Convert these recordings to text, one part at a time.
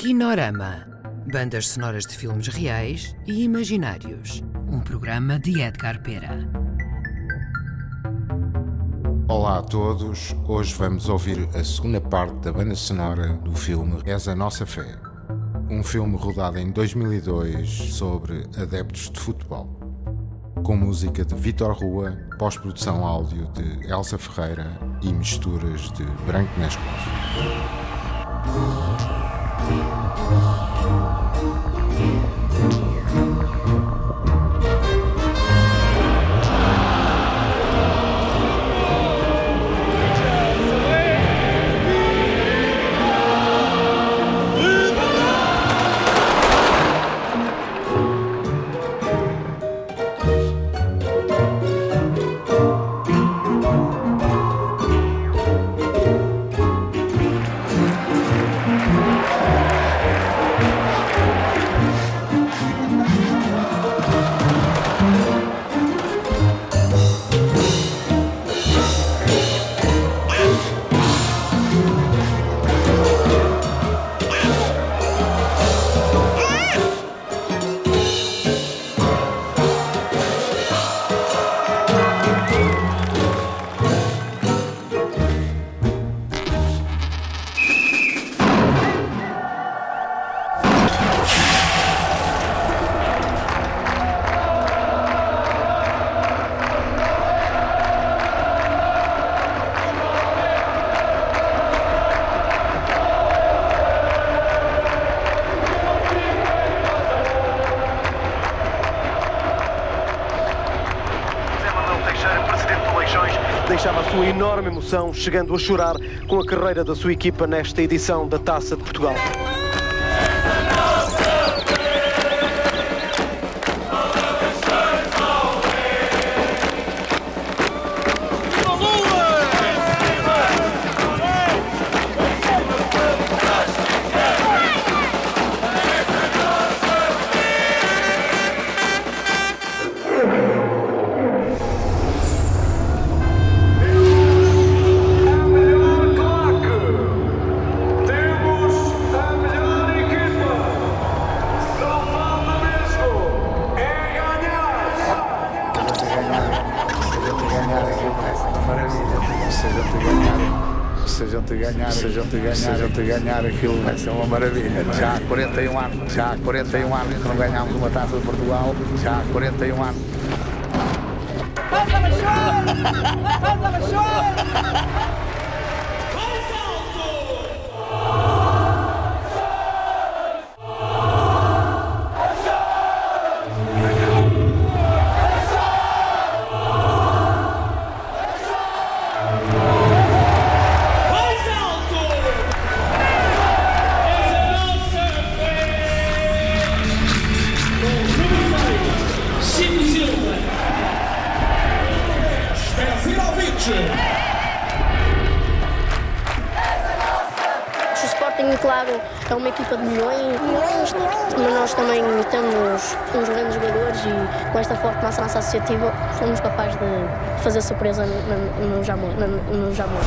Kinorama. Bandas sonoras de filmes reais e imaginários. Um programa de Edgar Pera. Olá a todos, hoje vamos ouvir a segunda parte da banda sonora do filme És a Nossa Fé. Um filme rodado em 2002 sobre adeptos de futebol. Com música de Vitor Rua, pós-produção áudio de Elsa Ferreira e misturas de Branco Nescov. Thank you. Deixava a sua enorme emoção, chegando a chorar com a carreira da sua equipa nesta edição da Taça de Portugal. Se a gente ganhar, se a gente ganhar, se a gente ganhar aquilo vai ser uma maravilha. Já há 41 anos, já há 41 anos que não ganhámos uma taça de Portugal, já há 41 anos. Mais O Sporting, claro, é uma equipa de milhões, mas nós também temos uns grandes jogadores e com esta forte massa associativa somos capazes de fazer surpresa no, no, no Jamor. No, no Jamor.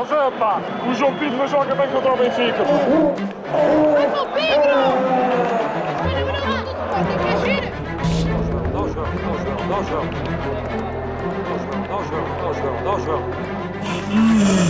Ó Zé, pá, o João Pedro não joga bem contra o Benfica. Dá o João, dá o João, dá o João. Dá o João, dá o João, dá o João. Dá o João.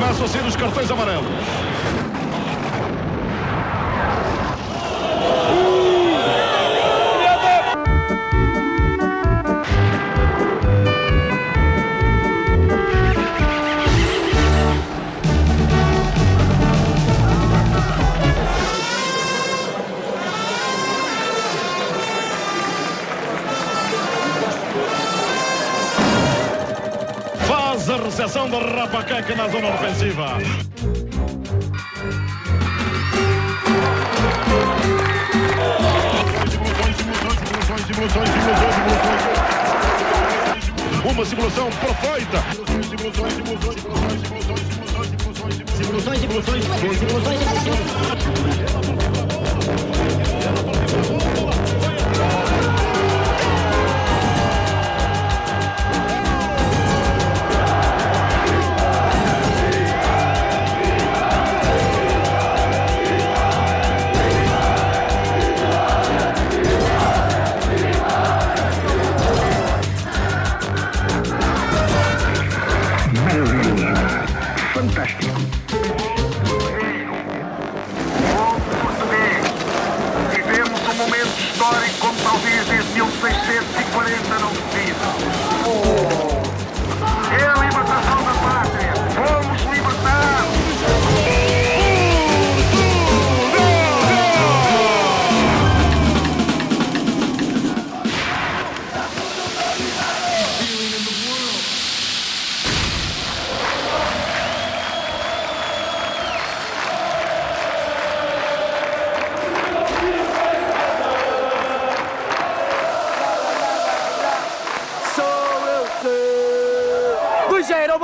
começam a ser os cartões amarelos. Faz a recepção da Rapacaca na zona ofensiva. Uma simulação perfeita. Simulações, simulações, simulações, simulações, simulações, simulações, simulações. Vivemos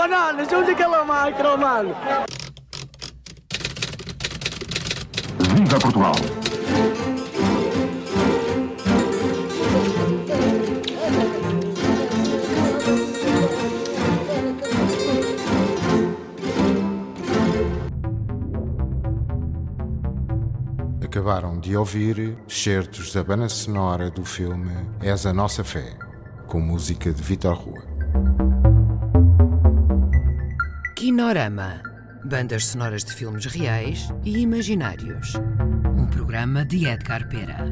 bananas, onde é aquela máquina, mano? Viva Portugal! Acabaram de ouvir certos da banda sonora do filme És a Nossa Fé, com música de Vitor Rua. Kinorama. Bandas sonoras de filmes reais e imaginários. Um programa de Edgar Pera.